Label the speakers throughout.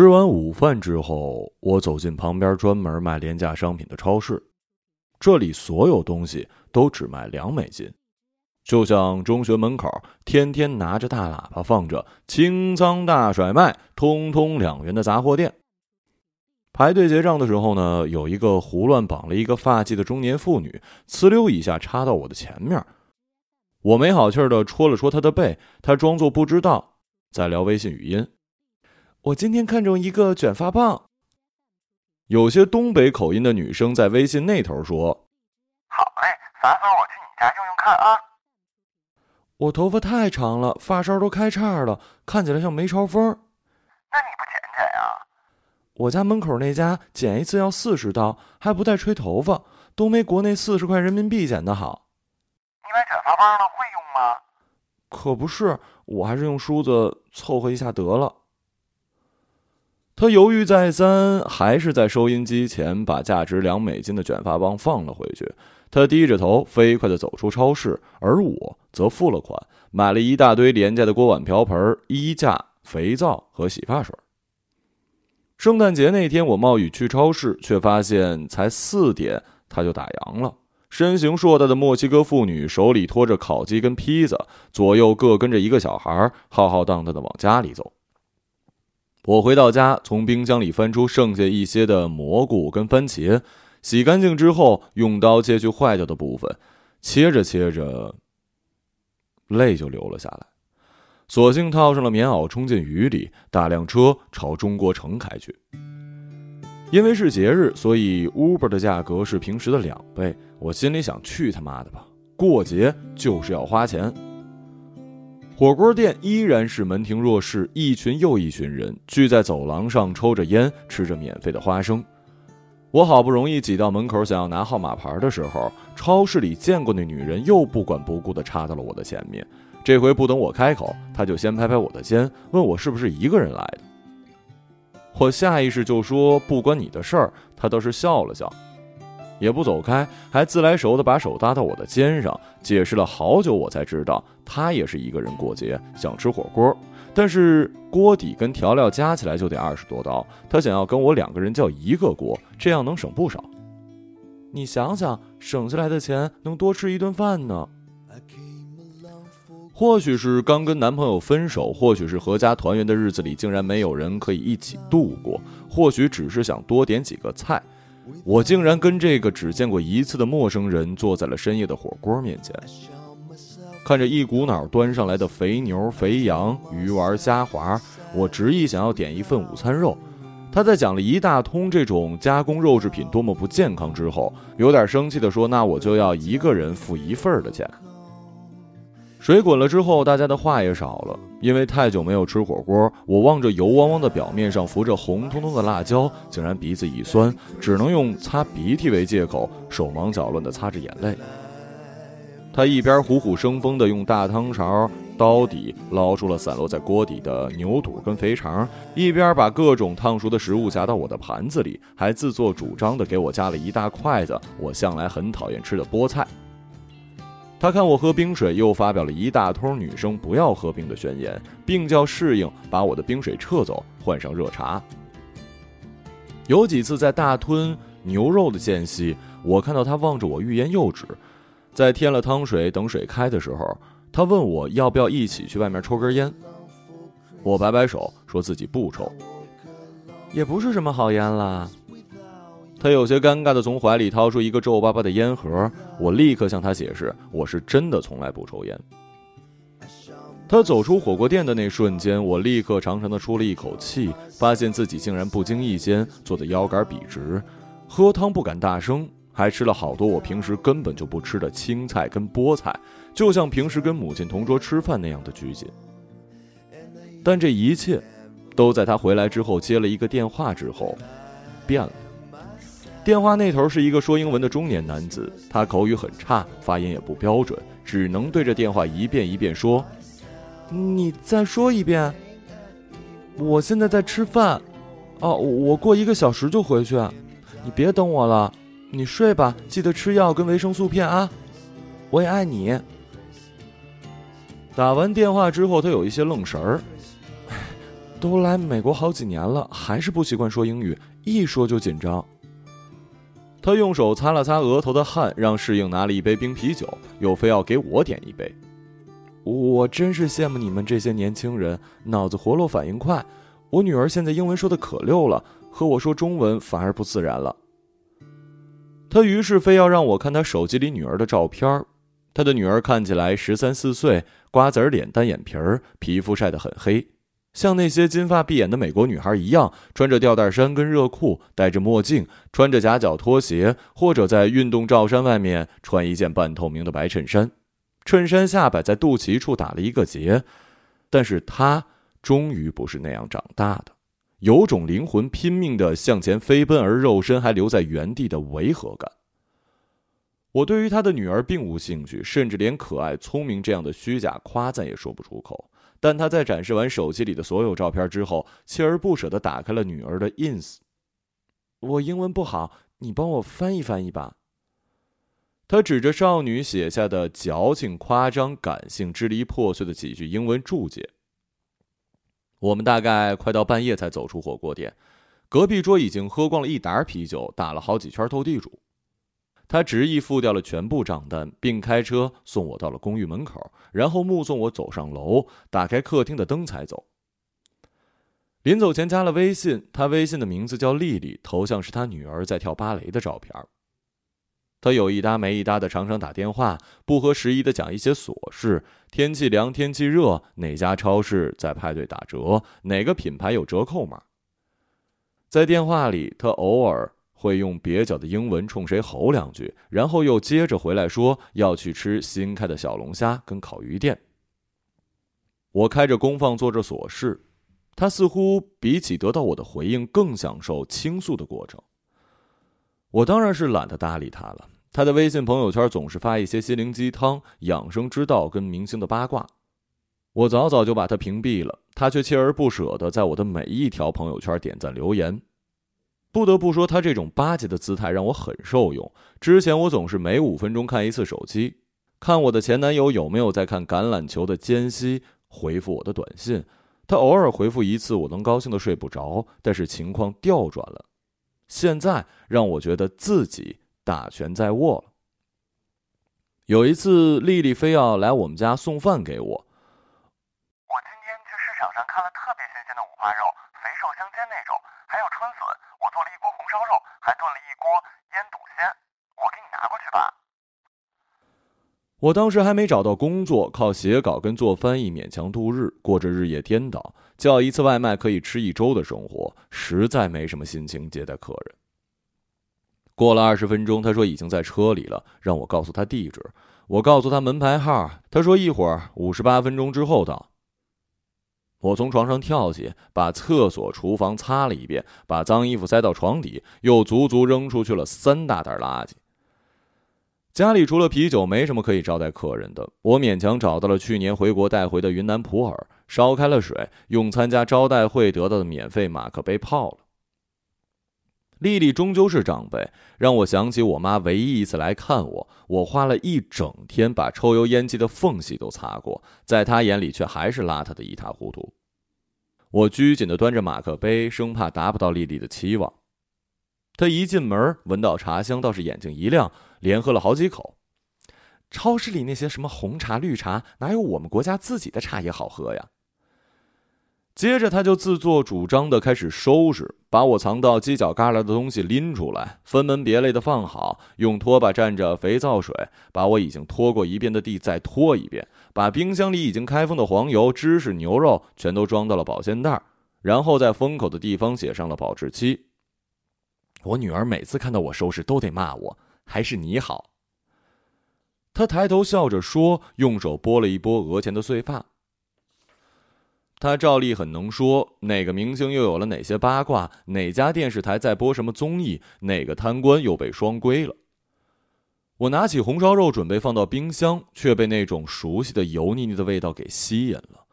Speaker 1: 吃完午饭之后，我走进旁边专门卖廉价商品的超市，这里所有东西都只卖两美金，就像中学门口天天拿着大喇叭放着“清仓大甩卖，通通两元”的杂货店。排队结账的时候呢，有一个胡乱绑了一个发髻的中年妇女，呲溜一下插到我的前面，我没好气儿的戳了戳她的背，她装作不知道，在聊微信语音。我今天看中一个卷发棒。有些东北口音的女生在微信那头说：“
Speaker 2: 好嘞，啥时候我去你家用用看啊？”
Speaker 1: 我头发太长了，发梢都开叉了，看起来像梅超风。
Speaker 2: 那你不剪剪呀？
Speaker 1: 我家门口那家剪一次要四十刀，还不带吹头发，都没国内四十块人民币剪的好。
Speaker 2: 你买卷发棒了，会用吗？
Speaker 1: 可不是，我还是用梳子凑合一下得了。他犹豫再三，还是在收音机前把价值两美金的卷发棒放了回去。他低着头，飞快地走出超市，而我则付了款，买了一大堆廉价的锅碗瓢盆、衣架、肥皂和洗发水。圣诞节那天，我冒雨去超市，却发现才四点他就打烊了。身形硕大的墨西哥妇女手里拖着烤鸡跟披萨，左右各跟着一个小孩，浩浩荡荡地往家里走。我回到家，从冰箱里翻出剩下一些的蘑菇跟番茄，洗干净之后，用刀切去坏掉的部分，切着切着，泪就流了下来。索性套上了棉袄，冲进雨里，打辆车朝中国城开去。因为是节日，所以 Uber 的价格是平时的两倍。我心里想：去他妈的吧，过节就是要花钱。火锅店依然是门庭若市，一群又一群人聚在走廊上抽着烟，吃着免费的花生。我好不容易挤到门口，想要拿号码牌的时候，超市里见过那女人又不管不顾地插到了我的前面。这回不等我开口，她就先拍拍我的肩，问我是不是一个人来的。我下意识就说不关你的事儿，她倒是笑了笑。也不走开，还自来熟地把手搭到我的肩上，解释了好久，我才知道他也是一个人过节，想吃火锅，但是锅底跟调料加起来就得二十多刀，他想要跟我两个人叫一个锅，这样能省不少。你想想，省下来的钱能多吃一顿饭呢。或许是刚跟男朋友分手，或许是合家团圆的日子里竟然没有人可以一起度过，或许只是想多点几个菜。我竟然跟这个只见过一次的陌生人坐在了深夜的火锅面前，看着一股脑端上来的肥牛、肥羊、鱼丸、虾滑，我执意想要点一份午餐肉。他在讲了一大通这种加工肉制品多么不健康之后，有点生气地说：“那我就要一个人付一份的钱。”水滚了之后，大家的话也少了。因为太久没有吃火锅，我望着油汪汪的表面上浮着红彤彤的辣椒，竟然鼻子一酸，只能用擦鼻涕为借口，手忙脚乱地擦着眼泪。他一边虎虎生风地用大汤勺、刀底捞出了散落在锅底的牛肚跟肥肠，一边把各种烫熟的食物夹到我的盘子里，还自作主张地给我夹了一大筷子我向来很讨厌吃的菠菜。他看我喝冰水，又发表了一大通女生不要喝冰的宣言，并叫侍应把我的冰水撤走，换上热茶。有几次在大吞牛肉的间隙，我看到他望着我欲言又止。在添了汤水等水开的时候，他问我要不要一起去外面抽根烟。我摆摆手，说自己不抽，也不是什么好烟啦。他有些尴尬地从怀里掏出一个皱巴巴的烟盒，我立刻向他解释，我是真的从来不抽烟。他走出火锅店的那瞬间，我立刻长长的出了一口气，发现自己竟然不经意间坐得腰杆笔直，喝汤不敢大声，还吃了好多我平时根本就不吃的青菜跟菠菜，就像平时跟母亲同桌吃饭那样的拘谨。但这一切，都在他回来之后接了一个电话之后，变了。电话那头是一个说英文的中年男子，他口语很差，发音也不标准，只能对着电话一遍一遍说：“你再说一遍。”我现在在吃饭，哦，我过一个小时就回去，你别等我了，你睡吧，记得吃药跟维生素片啊，我也爱你。打完电话之后，他有一些愣神儿，都来美国好几年了，还是不习惯说英语，一说就紧张。他用手擦了擦额头的汗，让适应拿了一杯冰啤酒，又非要给我点一杯。我真是羡慕你们这些年轻人，脑子活络，反应快。我女儿现在英文说的可溜了，和我说中文反而不自然了。他于是非要让我看他手机里女儿的照片他的女儿看起来十三四岁，瓜子脸、单眼皮儿，皮肤晒得很黑。像那些金发碧眼的美国女孩一样，穿着吊带衫跟热裤，戴着墨镜，穿着夹脚拖鞋，或者在运动罩衫外面穿一件半透明的白衬衫，衬衫下摆在肚脐处打了一个结。但是她终于不是那样长大的，有种灵魂拼命的向前飞奔，而肉身还留在原地的违和感。我对于他的女儿并无兴趣，甚至连可爱、聪明这样的虚假夸赞也说不出口。但他在展示完手机里的所有照片之后，锲而不舍地打开了女儿的 ins。我英文不好，你帮我翻译翻译吧。他指着少女写下的矫情、夸张、感性、支离破碎的几句英文注解。我们大概快到半夜才走出火锅店，隔壁桌已经喝光了一打啤酒，打了好几圈斗地主。他执意付掉了全部账单，并开车送我到了公寓门口，然后目送我走上楼，打开客厅的灯才走。临走前加了微信，他微信的名字叫丽丽，头像是他女儿在跳芭蕾的照片。他有一搭没一搭的常常打电话，不合时宜的讲一些琐事：天气凉，天气热，哪家超市在派对打折，哪个品牌有折扣码。在电话里，他偶尔。会用蹩脚的英文冲谁吼两句，然后又接着回来说要去吃新开的小龙虾跟烤鱼店。我开着功放做着琐事，他似乎比起得到我的回应更享受倾诉的过程。我当然是懒得搭理他了。他的微信朋友圈总是发一些心灵鸡汤、养生之道跟明星的八卦，我早早就把他屏蔽了。他却锲而不舍的在我的每一条朋友圈点赞留言。不得不说，他这种巴结的姿态让我很受用。之前我总是每五分钟看一次手机，看我的前男友有没有在看橄榄球的间隙回复我的短信。他偶尔回复一次，我能高兴的睡不着。但是情况调转了，现在让我觉得自己大权在握了。有一次，丽丽非要来我们家送饭给我。
Speaker 2: 我今天去市场上看了特别新鲜的五花肉，肥瘦相间那种，还有春笋。我做了一锅红烧肉，还炖了一锅腌笃鲜，我给你拿过去吧。
Speaker 1: 我当时还没找到工作，靠写稿跟做翻译勉强度日，过着日夜颠倒、叫一次外卖可以吃一周的生活，实在没什么心情接待客人。过了二十分钟，他说已经在车里了，让我告诉他地址。我告诉他门牌号，他说一会儿五十八分钟之后到。我从床上跳起，把厕所、厨房擦了一遍，把脏衣服塞到床底，又足足扔出去了三大袋垃圾。家里除了啤酒，没什么可以招待客人的。我勉强找到了去年回国带回的云南普洱，烧开了水，用参加招待会得到的免费马克杯泡了。丽丽终究是长辈，让我想起我妈唯一一次来看我，我花了一整天把抽油烟机的缝隙都擦过，在她眼里却还是邋遢的一塌糊涂。我拘谨地端着马克杯，生怕达不到丽丽的期望。她一进门闻到茶香，倒是眼睛一亮，连喝了好几口。超市里那些什么红茶、绿茶，哪有我们国家自己的茶叶好喝呀？接着，他就自作主张的开始收拾，把我藏到犄角旮旯的东西拎出来，分门别类的放好，用拖把蘸着肥皂水，把我已经拖过一遍的地再拖一遍，把冰箱里已经开封的黄油、芝士、牛肉全都装到了保鲜袋，然后在封口的地方写上了保质期。我女儿每次看到我收拾，都得骂我，还是你好。他抬头笑着说，用手拨了一拨额前的碎发。他照例很能说，哪个明星又有了哪些八卦，哪家电视台在播什么综艺，哪个贪官又被双规了。我拿起红烧肉准备放到冰箱，却被那种熟悉的油腻腻的味道给吸引了。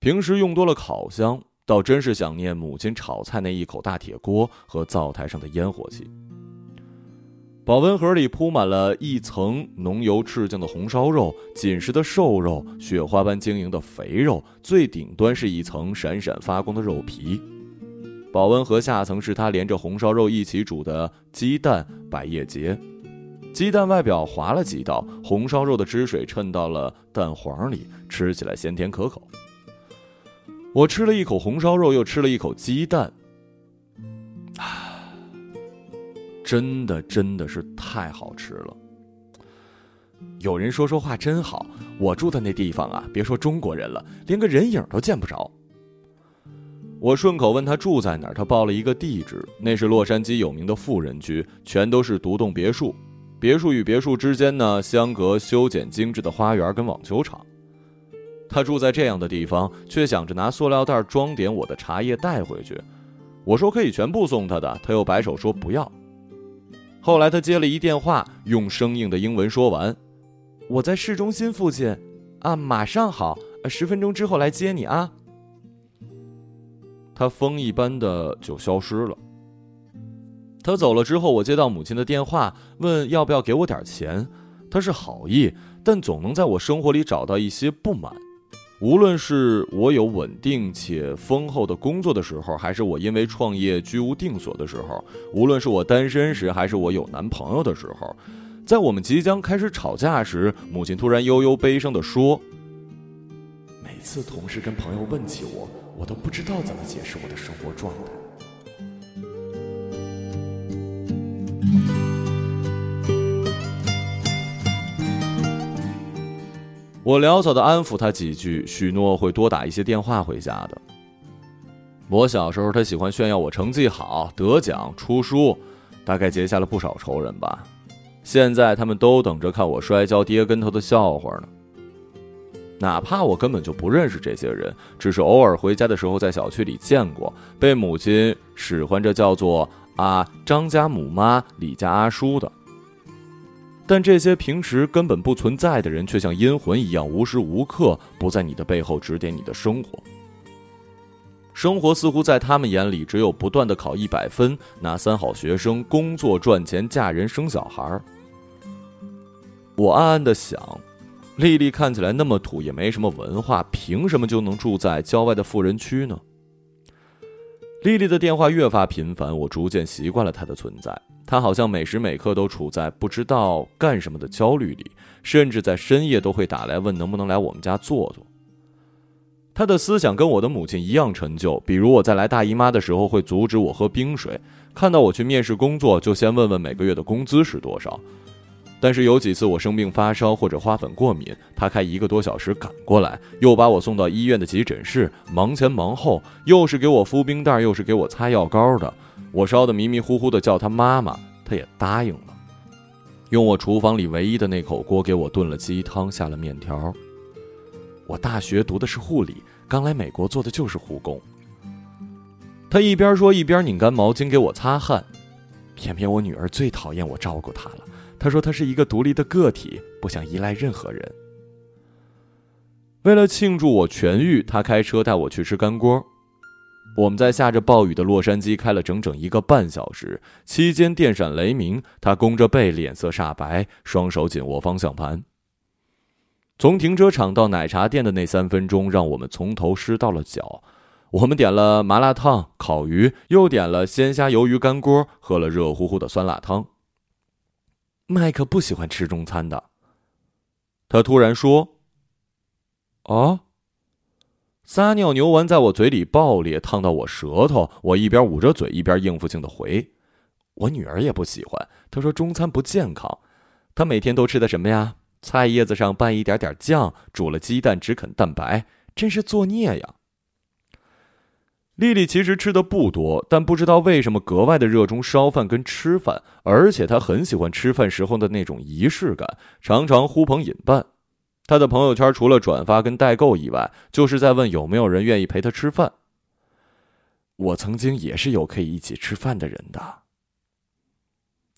Speaker 1: 平时用多了烤箱，倒真是想念母亲炒菜那一口大铁锅和灶台上的烟火气。保温盒里铺满了一层浓油赤酱的红烧肉、紧实的瘦肉、雪花般晶莹的肥肉，最顶端是一层闪闪发光的肉皮。保温盒下层是他连着红烧肉一起煮的鸡蛋百叶结，鸡蛋外表划了几道，红烧肉的汁水渗到了蛋黄里，吃起来鲜甜可口。我吃了一口红烧肉，又吃了一口鸡蛋，啊，真的真的是太好吃了。有人说说话真好，我住的那地方啊，别说中国人了，连个人影都见不着。我顺口问他住在哪儿，他报了一个地址，那是洛杉矶有名的富人区，全都是独栋别墅，别墅与别墅之间呢相隔修剪精致的花园跟网球场。他住在这样的地方，却想着拿塑料袋装点我的茶叶带回去。我说可以全部送他的，他又摆手说不要。后来他接了一电话，用生硬的英文说完：“我在市中心附近，啊，马上好，十分钟之后来接你啊。”他风一般的就消失了。他走了之后，我接到母亲的电话，问要不要给我点钱。他是好意，但总能在我生活里找到一些不满。无论是我有稳定且丰厚的工作的时候，还是我因为创业居无定所的时候；无论是我单身时，还是我有男朋友的时候，在我们即将开始吵架时，母亲突然悠悠悲伤地说：“
Speaker 3: 每次同事跟朋友问起我。”我都不知道怎么解释我的生活状态。
Speaker 1: 我潦草的安抚他几句，许诺会多打一些电话回家的。我小时候，他喜欢炫耀我成绩好、得奖、出书，大概结下了不少仇人吧。现在他们都等着看我摔跤跌跟头的笑话呢。哪怕我根本就不认识这些人，只是偶尔回家的时候在小区里见过，被母亲使唤着叫做啊张家母妈、李家阿叔的。但这些平时根本不存在的人，却像阴魂一样，无时无刻不在你的背后指点你的生活。生活似乎在他们眼里，只有不断的考一百分，拿三好学生，工作赚钱，嫁人生小孩。我暗暗的想。丽丽看起来那么土，也没什么文化，凭什么就能住在郊外的富人区呢？丽丽的电话越发频繁，我逐渐习惯了她的存在。他好像每时每刻都处在不知道干什么的焦虑里，甚至在深夜都会打来问能不能来我们家坐坐。他的思想跟我的母亲一样陈旧，比如我在来大姨妈的时候会阻止我喝冰水，看到我去面试工作就先问问每个月的工资是多少。但是有几次我生病发烧或者花粉过敏，他开一个多小时赶过来，又把我送到医院的急诊室，忙前忙后，又是给我敷冰袋，又是给我擦药膏的。我烧得迷迷糊糊的，叫她妈妈，她也答应了。用我厨房里唯一的那口锅给我炖了鸡汤，下了面条。我大学读的是护理，刚来美国做的就是护工。他一边说一边拧干毛巾给我擦汗，偏偏我女儿最讨厌我照顾她了。她说：“她是一个独立的个体，不想依赖任何人。”为了庆祝我痊愈，他开车带我去吃干锅。我们在下着暴雨的洛杉矶开了整整一个半小时，期间电闪雷鸣。他弓着背，脸色煞白，双手紧握方向盘。从停车场到奶茶店的那三分钟，让我们从头湿到了脚。我们点了麻辣烫、烤鱼，又点了鲜虾鱿鱼干锅，喝了热乎乎的酸辣汤。麦克不喜欢吃中餐的。他突然说：“啊。”撒尿牛丸在我嘴里爆裂，烫到我舌头。我一边捂着嘴，一边应付性的回：“我女儿也不喜欢。她说中餐不健康。她每天都吃的什么呀？菜叶子上拌一点点酱，煮了鸡蛋只啃蛋白，真是作孽呀。”丽丽其实吃的不多，但不知道为什么格外的热衷烧饭跟吃饭，而且她很喜欢吃饭时候的那种仪式感，常常呼朋引伴。他的朋友圈除了转发跟代购以外，就是在问有没有人愿意陪他吃饭。我曾经也是有可以一起吃饭的人的。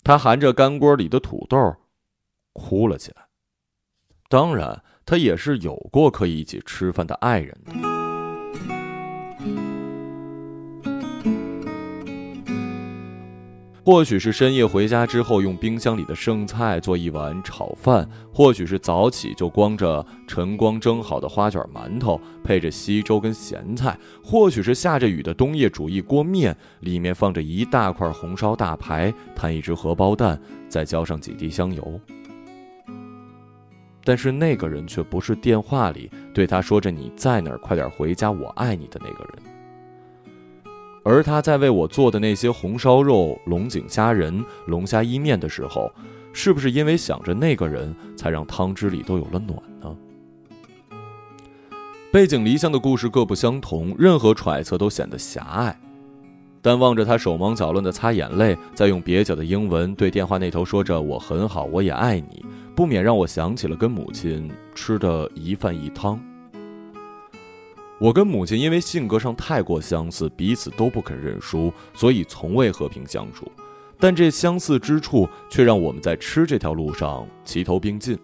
Speaker 1: 他含着干锅里的土豆，哭了起来。当然，他也是有过可以一起吃饭的爱人的。或许是深夜回家之后用冰箱里的剩菜做一碗炒饭，或许是早起就光着晨光蒸好的花卷馒头配着稀粥跟咸菜，或许是下着雨的冬夜煮一锅面，里面放着一大块红烧大排，摊一只荷包蛋，再浇上几滴香油。但是那个人却不是电话里对他说着“你在哪儿，快点回家，我爱你”的那个人。而他在为我做的那些红烧肉、龙井虾仁、龙虾意面的时候，是不是因为想着那个人，才让汤汁里都有了暖呢？背井离乡的故事各不相同，任何揣测都显得狭隘。但望着他手忙脚乱地擦眼泪，再用蹩脚的英文对电话那头说着“我很好，我也爱你”，不免让我想起了跟母亲吃的一饭一汤。我跟母亲因为性格上太过相似，彼此都不肯认输，所以从未和平相处。但这相似之处却让我们在吃这条路上齐头并进。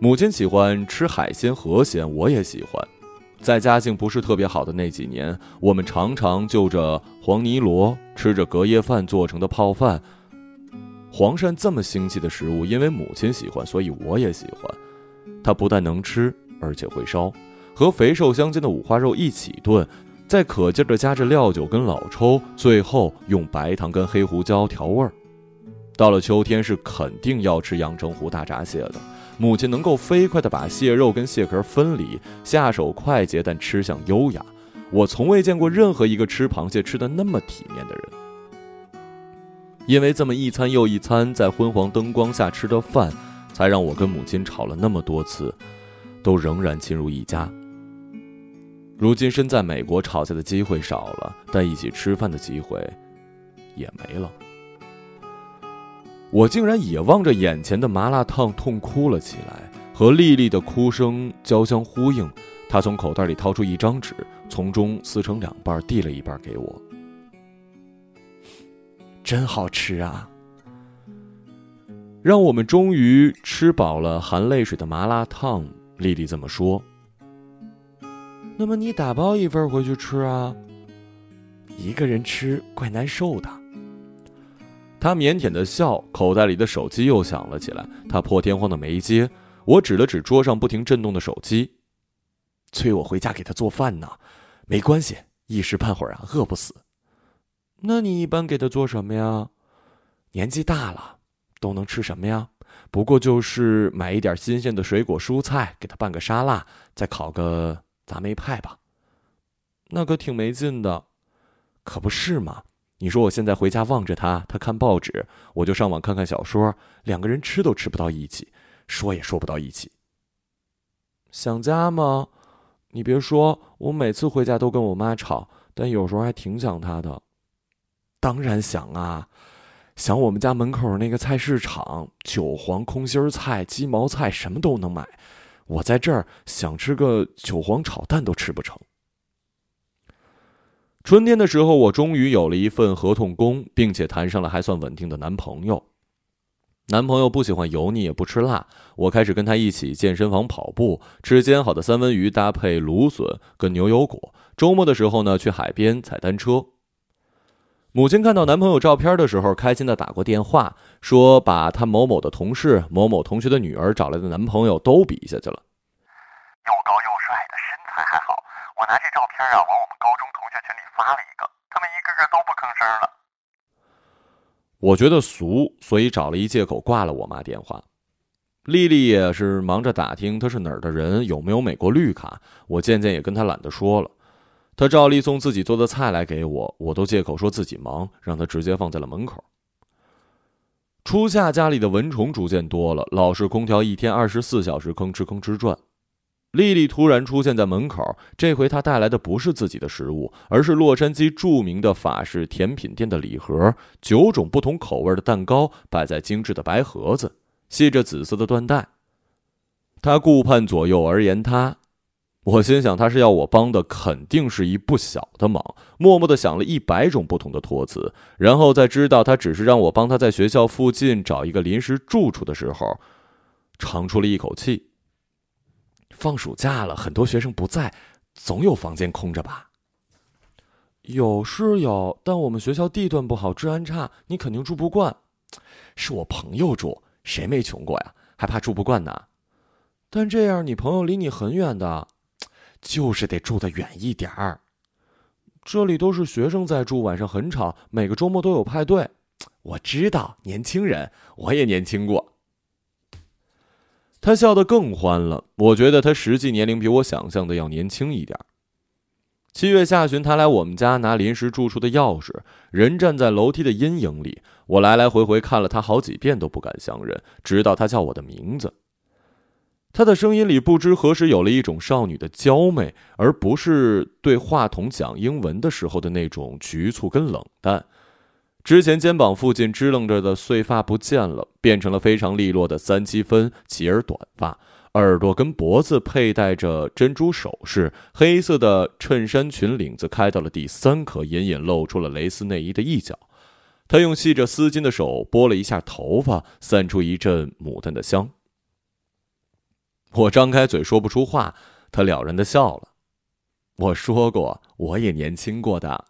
Speaker 1: 母亲喜欢吃海鲜河鲜，我也喜欢。在家境不是特别好的那几年，我们常常就着黄泥螺，吃着隔夜饭做成的泡饭。黄鳝这么腥气的食物，因为母亲喜欢，所以我也喜欢。它不但能吃，而且会烧。和肥瘦相间的五花肉一起炖，再可劲儿的加着料酒跟老抽，最后用白糖跟黑胡椒调味儿。到了秋天是肯定要吃阳澄湖大闸蟹的。母亲能够飞快的把蟹肉跟蟹壳分离，下手快捷，但吃相优雅。我从未见过任何一个吃螃蟹吃的那么体面的人。因为这么一餐又一餐在昏黄灯光下吃的饭，才让我跟母亲吵了那么多次，都仍然亲如一家。如今身在美国，吵架的机会少了，但一起吃饭的机会也没了。我竟然也望着眼前的麻辣烫痛哭了起来，和丽丽的哭声交相呼应。她从口袋里掏出一张纸，从中撕成两半，递了一半给我。真好吃啊！让我们终于吃饱了含泪水的麻辣烫。丽丽这么说。那么你打包一份回去吃啊？一个人吃怪难受的。他腼腆的笑，口袋里的手机又响了起来。他破天荒的没接，我指了指桌上不停震动的手机，催我回家给他做饭呢。没关系，一时半会儿啊，饿不死。那你一般给他做什么呀？年纪大了，都能吃什么呀？不过就是买一点新鲜的水果蔬菜，给他拌个沙拉，再烤个。杂梅派吧，那可挺没劲的，可不是嘛？你说我现在回家望着他，他看报纸，我就上网看看小说，两个人吃都吃不到一起，说也说不到一起。想家吗？你别说，我每次回家都跟我妈吵，但有时候还挺想她的。当然想啊，想我们家门口那个菜市场，韭黄、空心菜、鸡毛菜，什么都能买。我在这儿想吃个韭黄炒蛋都吃不成。春天的时候，我终于有了一份合同工，并且谈上了还算稳定的男朋友。男朋友不喜欢油腻，也不吃辣。我开始跟他一起健身房跑步，吃煎好的三文鱼搭配芦笋跟牛油果。周末的时候呢，去海边踩单车。母亲看到男朋友照片的时候，开心的打过电话，说把她某某的同事、某某同学的女儿找来的男朋友都比下去了。
Speaker 2: 又高又帅的身材还好，我拿这照片啊往我们高中同学群里发了一个，他们一个个都不吭声了。
Speaker 1: 我觉得俗，所以找了一借口挂了我妈电话。丽丽也是忙着打听他是哪儿的人，有没有美国绿卡。我渐渐也跟她懒得说了。他照例送自己做的菜来给我，我都借口说自己忙，让他直接放在了门口。初夏家里的蚊虫逐渐多了，老式空调一天二十四小时吭哧吭哧转。丽丽突然出现在门口，这回她带来的不是自己的食物，而是洛杉矶著名的法式甜品店的礼盒，九种不同口味的蛋糕摆在精致的白盒子，系着紫色的缎带。她顾盼左右而言他。我心想，他是要我帮的，肯定是一不小的忙。默默的想了一百种不同的托词，然后在知道他只是让我帮他在学校附近找一个临时住处的时候，长出了一口气。放暑假了，很多学生不在，总有房间空着吧？有是有，但我们学校地段不好，治安差，你肯定住不惯。
Speaker 3: 是我朋友住，谁没穷过呀？还怕住不惯呢？
Speaker 1: 但这样你朋友离你很远的，
Speaker 3: 就是得住得远一点儿。
Speaker 1: 这里都是学生在住，晚上很吵，每个周末都有派对。
Speaker 3: 我知道，年轻人，我也年轻过。
Speaker 1: 他笑得更欢了。我觉得他实际年龄比我想象的要年轻一点。七月下旬，他来我们家拿临时住处的钥匙，人站在楼梯的阴影里。我来来回回看了他好几遍，都不敢相认，直到他叫我的名字。他的声音里不知何时有了一种少女的娇媚，而不是对话筒讲英文的时候的那种局促跟冷淡。之前肩膀附近支棱着的碎发不见了，变成了非常利落的三七分齐耳短发。耳朵跟脖子佩戴着珍珠首饰，黑色的衬衫裙领子开到了第三颗，隐隐露出了蕾丝内衣的一角。他用系着丝巾的手拨了一下头发，散出一阵牡丹的香。我张开嘴说不出话，他了然的笑了。我说过，我也年轻过的。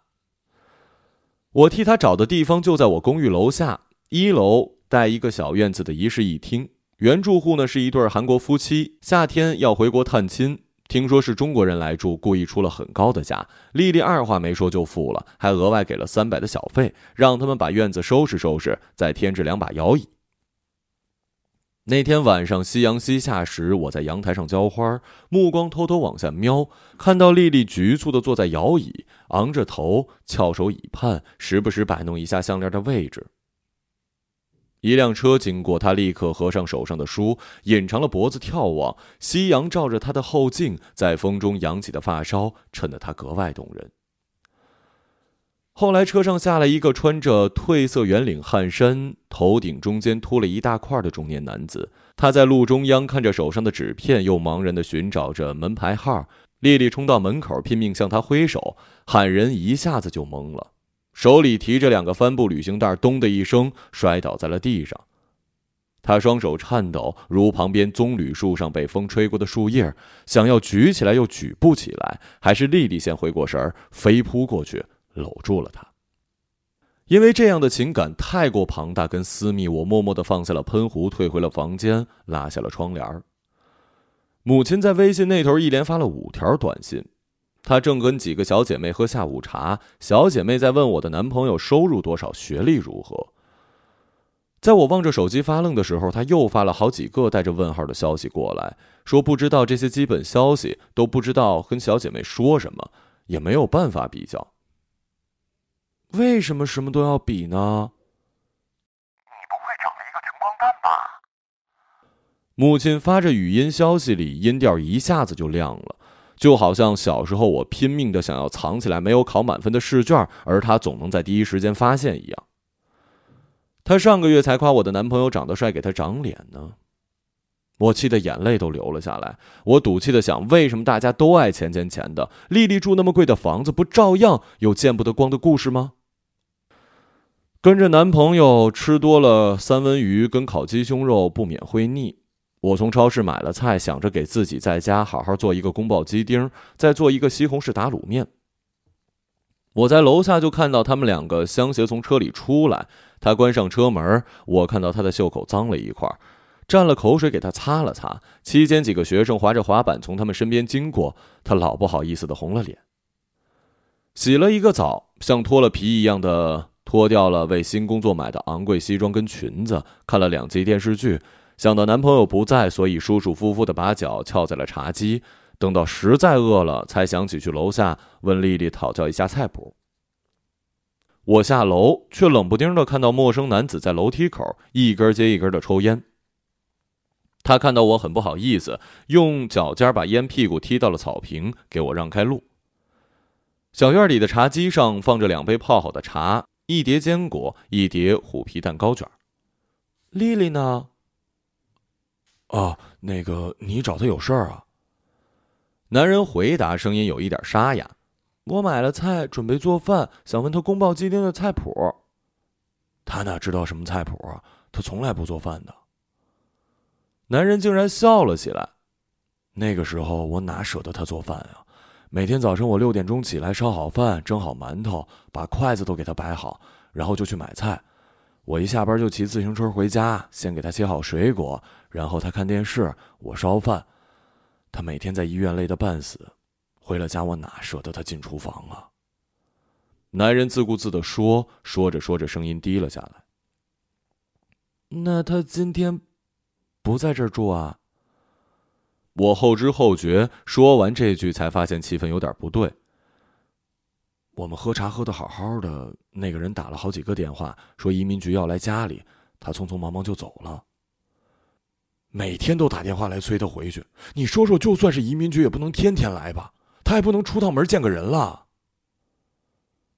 Speaker 1: 我替他找的地方就在我公寓楼下，一楼带一个小院子的一室一厅。原住户呢是一对韩国夫妻，夏天要回国探亲，听说是中国人来住，故意出了很高的价。丽丽二话没说就付了，还额外给了三百的小费，让他们把院子收拾收拾，再添置两把摇椅。那天晚上夕阳西下时，我在阳台上浇花，目光偷偷往下瞄，看到丽丽局促地坐在摇椅，昂着头，翘首以盼，时不时摆弄一下项链的位置。一辆车经过，她立刻合上手上的书，隐藏了脖子眺望。夕阳照着她的后颈，在风中扬起的发梢，衬得她格外动人。后来车上下来一个穿着褪色圆领汗衫、头顶中间秃了一大块的中年男子。他在路中央看着手上的纸片，又茫然地寻找着门牌号。丽丽冲到门口，拼命向他挥手，喊人一下子就懵了，手里提着两个帆布旅行袋，咚的一声摔倒在了地上。他双手颤抖，如旁边棕榈树上被风吹过的树叶，想要举起来又举不起来。还是丽丽先回过神儿，飞扑过去。搂住了他，因为这样的情感太过庞大跟私密，我默默的放下了喷壶，退回了房间，拉下了窗帘。母亲在微信那头一连发了五条短信，她正跟几个小姐妹喝下午茶，小姐妹在问我的男朋友收入多少，学历如何。在我望着手机发愣的时候，她又发了好几个带着问号的消息过来，说不知道这些基本消息，都不知道跟小姐妹说什么，也没有办法比较。为什么什么都要比呢？
Speaker 2: 你不会长了一个穷光蛋吧？
Speaker 1: 母亲发着语音消息里，音调一下子就亮了，就好像小时候我拼命的想要藏起来没有考满分的试卷，而他总能在第一时间发现一样。他上个月才夸我的男朋友长得帅，给他长脸呢，我气得眼泪都流了下来。我赌气的想，为什么大家都爱钱钱钱的？丽丽住那么贵的房子，不照样有见不得光的故事吗？跟着男朋友吃多了三文鱼跟烤鸡胸肉，不免会腻。我从超市买了菜，想着给自己在家好好做一个宫保鸡丁，再做一个西红柿打卤面。我在楼下就看到他们两个相携从车里出来，他关上车门，我看到他的袖口脏了一块，蘸了口水给他擦了擦。期间几个学生滑着滑板从他们身边经过，他老不好意思的红了脸。洗了一个澡，像脱了皮一样的。脱掉了为新工作买的昂贵西装跟裙子，看了两集电视剧，想到男朋友不在，所以舒舒服服的把脚翘在了茶几。等到实在饿了，才想起去楼下问丽丽讨教一下菜谱。我下楼，却冷不丁的看到陌生男子在楼梯口一根接一根的抽烟。他看到我很不好意思，用脚尖把烟屁股踢到了草坪，给我让开路。小院里的茶几上放着两杯泡好的茶。一碟坚果，一碟虎皮蛋糕卷。丽丽呢？
Speaker 3: 哦，那个，你找她有事儿啊？
Speaker 1: 男人回答，声音有一点沙哑。
Speaker 3: 我买了菜，准备做饭，想问她宫保鸡丁的菜谱。她哪知道什么菜谱啊？她从来不做饭的。
Speaker 1: 男人竟然笑了起来。
Speaker 3: 那个时候我哪舍得她做饭啊？每天早晨我六点钟起来，烧好饭，蒸好馒头，把筷子都给他摆好，然后就去买菜。我一下班就骑自行车回家，先给他切好水果，然后他看电视，我烧饭。他每天在医院累得半死，回了家我哪舍得他进厨房啊？
Speaker 1: 男人自顾自的说，说着说着声音低了下来。
Speaker 3: 那他今天不在这儿住啊？
Speaker 1: 我后知后觉，说完这句才发现气氛有点不对。
Speaker 3: 我们喝茶喝的好好的，那个人打了好几个电话，说移民局要来家里，他匆匆忙忙就走了。每天都打电话来催他回去，你说说，就算是移民局也不能天天来吧？他也不能出趟门见个人了。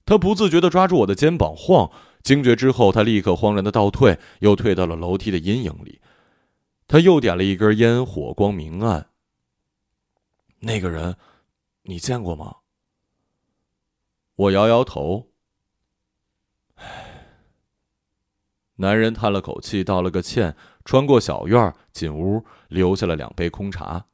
Speaker 1: 他不自觉的抓住我的肩膀晃，惊觉之后，他立刻慌然的倒退，又退到了楼梯的阴影里。他又点了一根烟，火光明暗。
Speaker 3: 那个人，你见过吗？
Speaker 1: 我摇摇头。唉，男人叹了口气，道了个歉，穿过小院进屋，留下了两杯空茶。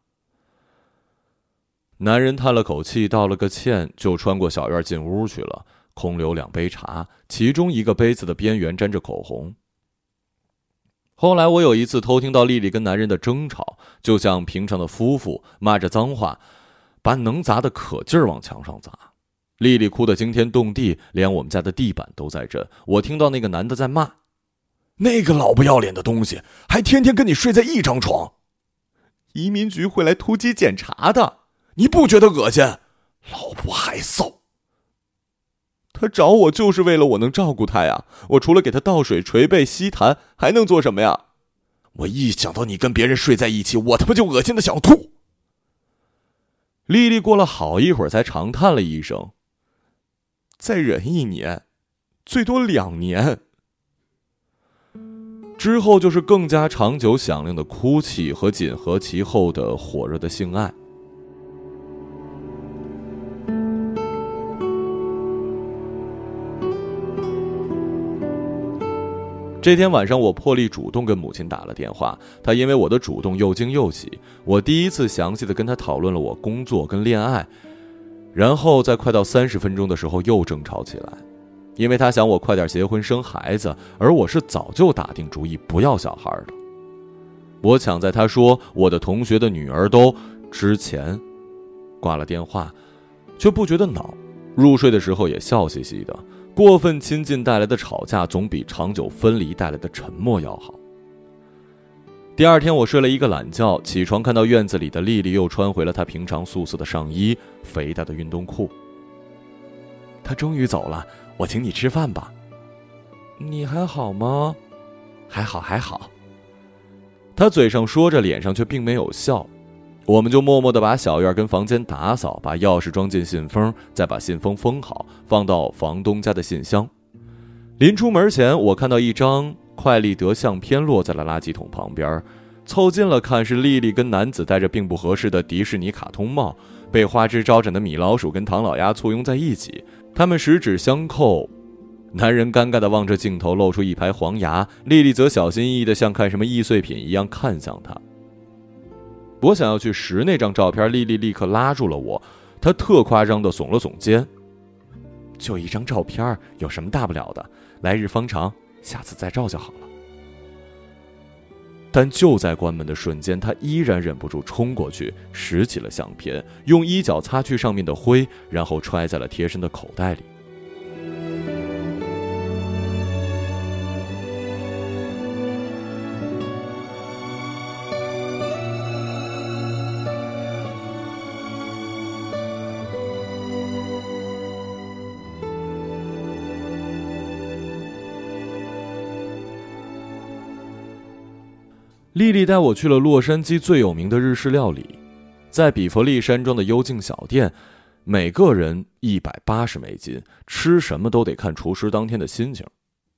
Speaker 1: 男人叹了口气，道了个歉，就穿过小院进屋去了，空留两杯茶，其中一个杯子的边缘沾着口红。后来我有一次偷听到丽丽跟男人的争吵，就像平常的夫妇骂着脏话，把能砸的可劲儿往墙上砸。丽丽哭得惊天动地，连我们家的地板都在震。我听到那个男的在骂：“
Speaker 3: 那个老不要脸的东西，还天天跟你睡在一张床。”
Speaker 1: 移民局会来突击检查的，
Speaker 3: 你不觉得恶心？老婆害臊。
Speaker 1: 他找我就是为了我能照顾他呀！我除了给他倒水、捶背、吸痰，还能做什么呀？
Speaker 3: 我一想到你跟别人睡在一起，我他妈就恶心的想吐。
Speaker 1: 丽丽过了好一会儿，才长叹了一声。再忍一年，最多两年。之后就是更加长久、响亮的哭泣和紧合其后的火热的性爱。这天晚上，我破例主动跟母亲打了电话。她因为我的主动又惊又喜。我第一次详细的跟她讨论了我工作跟恋爱。然后在快到三十分钟的时候又争吵起来，因为她想我快点结婚生孩子，而我是早就打定主意不要小孩的。我抢在他说我的同学的女儿都之前挂了电话，却不觉得恼，入睡的时候也笑嘻嘻的。过分亲近带来的吵架，总比长久分离带来的沉默要好。第二天，我睡了一个懒觉，起床看到院子里的丽丽又穿回了她平常素色的上衣、肥大的运动裤。
Speaker 3: 她终于走了，我请你吃饭吧。
Speaker 1: 你还好吗？
Speaker 3: 还好，还好。
Speaker 1: 她嘴上说着，脸上却并没有笑。我们就默默的把小院跟房间打扫，把钥匙装进信封，再把信封封好，放到房东家的信箱。临出门前，我看到一张。快立德相片落在了垃圾桶旁边，凑近了看，是丽丽跟男子戴着并不合适的迪士尼卡通帽，被花枝招展的米老鼠跟唐老鸭簇拥在一起，他们十指相扣，男人尴尬地望着镜头，露出一排黄牙，丽丽则小心翼翼地像看什么易碎品一样看向他。我想要去拾那张照片，丽丽立刻拉住了我，她特夸张的耸了耸肩：“就一张照片，有什么大不了的？来日方长。”下次再照就好了。但就在关门的瞬间，他依然忍不住冲过去，拾起了相片，用衣角擦去上面的灰，然后揣在了贴身的口袋里。丽丽带我去了洛杉矶最有名的日式料理，在比佛利山庄的幽静小店，每个人一百八十美金，吃什么都得看厨师当天的心情。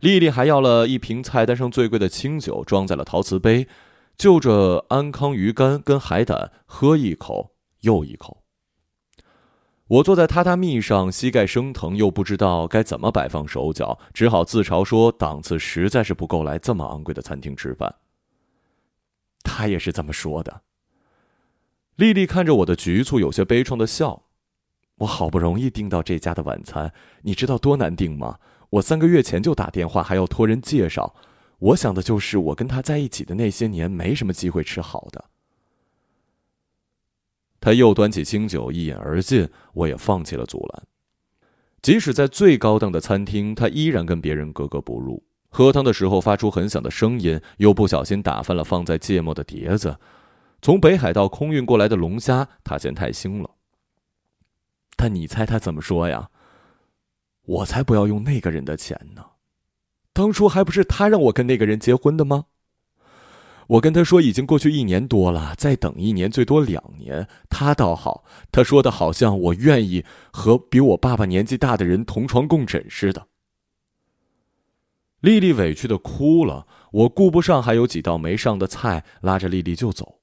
Speaker 1: 丽丽还要了一瓶菜单上最贵的清酒，装在了陶瓷杯，就着安康鱼干跟海胆，喝一口又一口。我坐在榻榻米上，膝盖生疼，又不知道该怎么摆放手脚，只好自嘲说档次实在是不够来这么昂贵的餐厅吃饭。他也是这么说的。丽丽看着我的局促，有些悲怆的笑。我好不容易订到这家的晚餐，你知道多难订吗？我三个月前就打电话，还要托人介绍。我想的就是我跟他在一起的那些年，没什么机会吃好的。他又端起清酒一饮而尽，我也放弃了阻拦。即使在最高档的餐厅，他依然跟别人格格不入。喝汤的时候发出很响的声音，又不小心打翻了放在芥末的碟子。从北海道空运过来的龙虾，他嫌太腥了。但你猜他怎么说呀？我才不要用那个人的钱呢！当初还不是他让我跟那个人结婚的吗？我跟他说已经过去一年多了，再等一年，最多两年。他倒好，他说的好像我愿意和比我爸爸年纪大的人同床共枕似的。丽丽委屈的哭了，我顾不上还有几道没上的菜，拉着丽丽就走。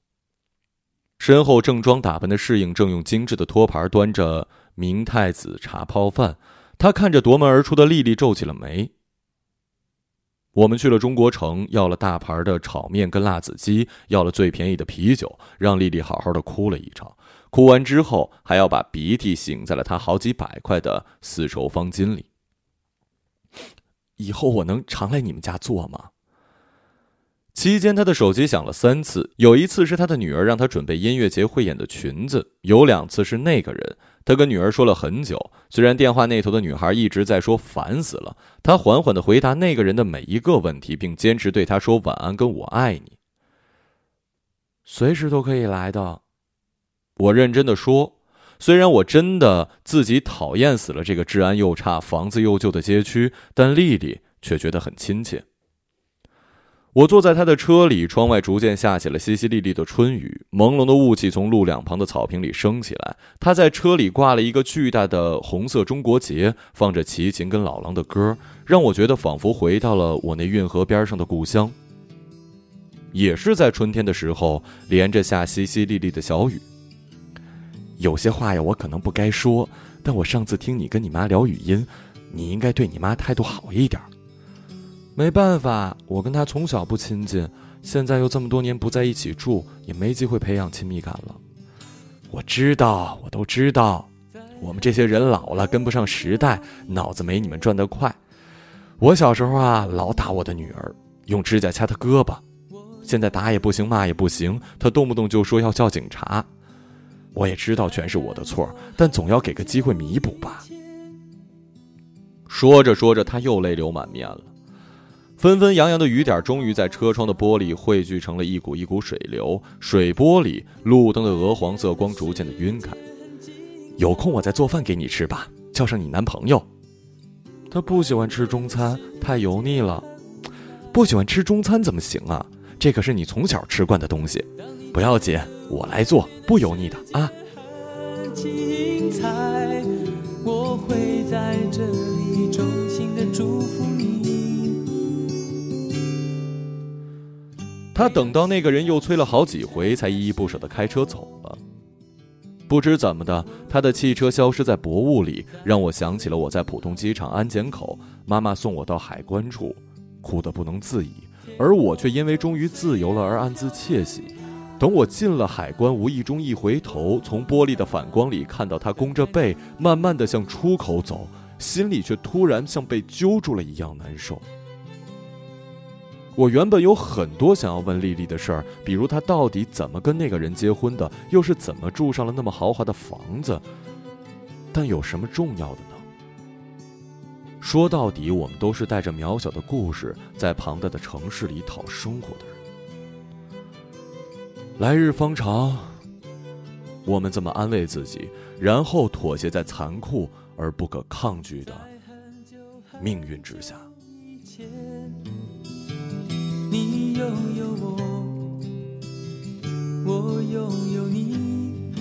Speaker 1: 身后正装打扮的侍应正用精致的托盘端着明太子茶泡饭，他看着夺门而出的丽丽皱起了眉。我们去了中国城，要了大盘的炒面跟辣子鸡，要了最便宜的啤酒，让丽丽好好的哭了一场。哭完之后，还要把鼻涕擤在了她好几百块的丝绸方巾里。以后我能常来你们家做吗？期间，他的手机响了三次，有一次是他的女儿让他准备音乐节汇演的裙子，有两次是那个人。他跟女儿说了很久，虽然电话那头的女孩一直在说烦死了，他缓缓的回答那个人的每一个问题，并坚持对他说晚安跟我爱你。随时都可以来的，我认真的说。虽然我真的自己讨厌死了这个治安又差、房子又旧的街区，但丽丽却觉得很亲切。我坐在他的车里，窗外逐渐下起了淅淅沥沥的春雨，朦胧的雾气从路两旁的草坪里升起来。他在车里挂了一个巨大的红色中国结，放着齐秦跟老狼的歌，让我觉得仿佛回到了我那运河边上的故乡。也是在春天的时候，连着下淅淅沥沥的小雨。有些话呀，我可能不该说，但我上次听你跟你妈聊语音，你应该对你妈态度好一点。没办法，我跟她从小不亲近，现在又这么多年不在一起住，也没机会培养亲密感了。我知道，我都知道，我们这些人老了，跟不上时代，脑子没你们转得快。我小时候啊，老打我的女儿，用指甲掐她胳膊，现在打也不行，骂也不行，她动不动就说要叫警察。我也知道全是我的错，但总要给个机会弥补吧。说着说着，他又泪流满面了。纷纷扬扬的雨点终于在车窗的玻璃汇聚成了一股一股水流，水波里路灯的鹅黄色光逐渐的晕开。有空我再做饭给你吃吧，叫上你男朋友。他不喜欢吃中餐，太油腻了。不喜欢吃中餐怎么行啊？这可是你从小吃惯的东西。不要紧，我来做，不油腻的啊。我会在这里衷心的祝福你。他等到那个人又催了好几回，才依依不舍的开车走了。不知怎么的，他的汽车消失在薄雾里，让我想起了我在浦东机场安检口，妈妈送我到海关处，哭得不能自已，而我却因为终于自由了而暗自窃喜。等我进了海关，无意中一回头，从玻璃的反光里看到他弓着背，慢慢的向出口走，心里却突然像被揪住了一样难受。我原本有很多想要问丽丽的事儿，比如她到底怎么跟那个人结婚的，又是怎么住上了那么豪华的房子。但有什么重要的呢？说到底，我们都是带着渺小的故事，在庞大的城市里讨生活的人。来日方长，我们怎么安慰自己，然后妥协在残酷而不可抗拒的命运之下？你拥有我，我拥有你。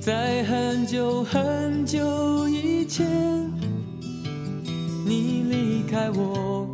Speaker 1: 在很久很久以前，你离开我，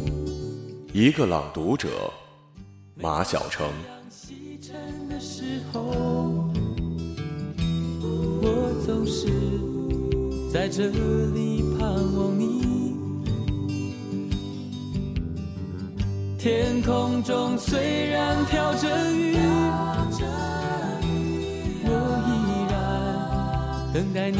Speaker 3: 一个朗读者，马晓成。
Speaker 4: 西沉的时候，我总是在这里盼望你。天空中虽然飘着雨，我依然等待你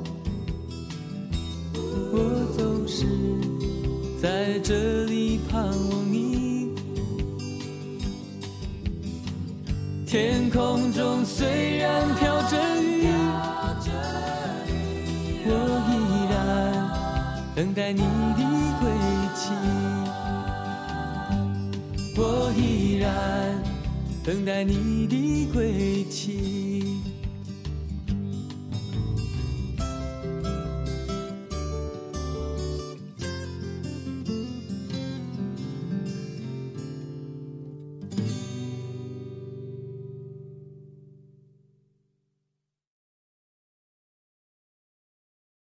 Speaker 4: 空中虽然飘着雨，我依然等待你的归期。我依然等待你的归期。